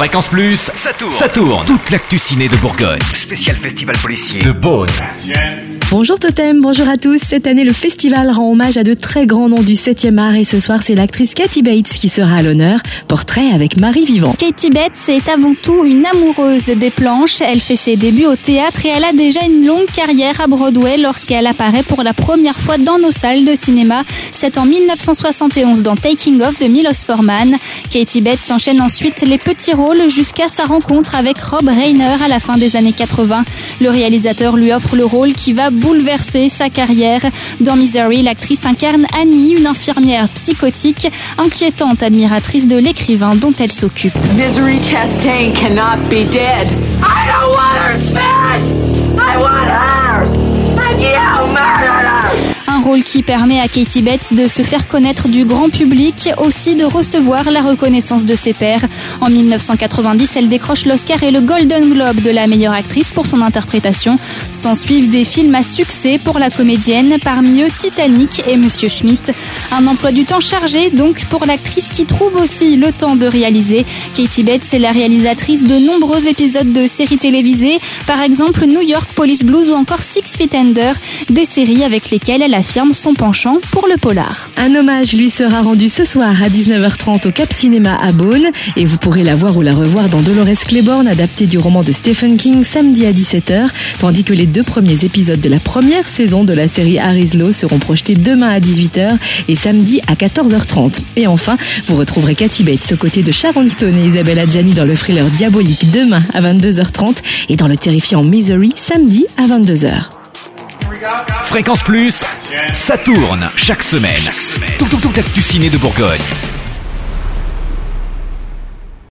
Fréquence Plus, ça tourne. Ça tourne. Toute l'actu ciné de Bourgogne. Spécial festival policier de Beaune. Bonjour Totem, bonjour à tous. Cette année, le festival rend hommage à de très grands noms du 7e art et ce soir, c'est l'actrice Katie Bates qui sera à l'honneur. Portrait avec Marie Vivant. Katie Bates est avant tout une amoureuse des planches. Elle fait ses débuts au théâtre et elle a déjà une longue carrière à Broadway lorsqu'elle apparaît pour la première fois dans nos salles de cinéma. C'est en 1971 dans Taking Off de Milos Forman. Katie Bates enchaîne ensuite les petits rôles jusqu'à sa rencontre avec Rob Reiner à la fin des années 80. Le réalisateur lui offre le rôle qui va bouleverser sa carrière. Dans Misery, l'actrice incarne Annie, une infirmière psychotique, inquiétante admiratrice de l'écrivain dont elle s'occupe. Misery Chastain cannot be dead. I don't qui permet à Katie Bates de se faire connaître du grand public, aussi de recevoir la reconnaissance de ses pairs. En 1990, elle décroche l'Oscar et le Golden Globe de la meilleure actrice pour son interprétation. S'en suivent des films à succès pour la comédienne, parmi eux Titanic et Monsieur Schmidt. Un emploi du temps chargé donc pour l'actrice qui trouve aussi le temps de réaliser. Katie Bates est la réalisatrice de nombreux épisodes de séries télévisées, par exemple New York Police Blues ou encore Six Feet Under, des séries avec lesquelles elle affirme son penchant pour le polar. Un hommage lui sera rendu ce soir à 19h30 au Cap Cinéma à Beaune et vous pourrez la voir ou la revoir dans Dolores Claiborne adapté du roman de Stephen King samedi à 17h tandis que les deux premiers épisodes de la première saison de la série Harry's Law seront projetés demain à 18h et samedi à 14h30. Et enfin, vous retrouverez Cathy Bates aux côtés de Sharon Stone et Isabelle Adjani dans le thriller Diabolique demain à 22h30 et dans le terrifiant Misery samedi à 22h. Fréquence Plus, ça tourne chaque semaine. Tout, tout, tout actu ciné de Bourgogne.